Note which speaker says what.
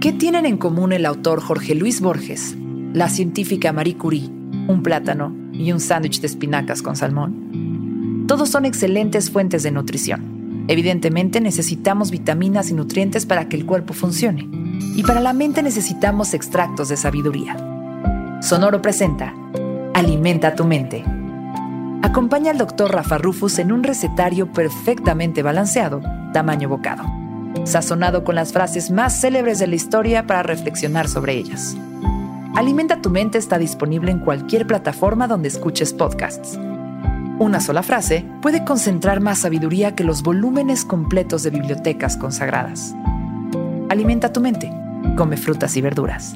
Speaker 1: ¿Qué tienen en común el autor Jorge Luis Borges, la científica Marie Curie, un plátano y un sándwich de espinacas con salmón? Todos son excelentes fuentes de nutrición. Evidentemente necesitamos vitaminas y nutrientes para que el cuerpo funcione. Y para la mente necesitamos extractos de sabiduría. Sonoro presenta Alimenta tu mente. Acompaña al doctor Rafa Rufus en un recetario perfectamente balanceado, tamaño bocado, sazonado con las frases más célebres de la historia para reflexionar sobre ellas. Alimenta tu mente está disponible en cualquier plataforma donde escuches podcasts. Una sola frase puede concentrar más sabiduría que los volúmenes completos de bibliotecas consagradas. Alimenta tu mente. Come frutas y verduras.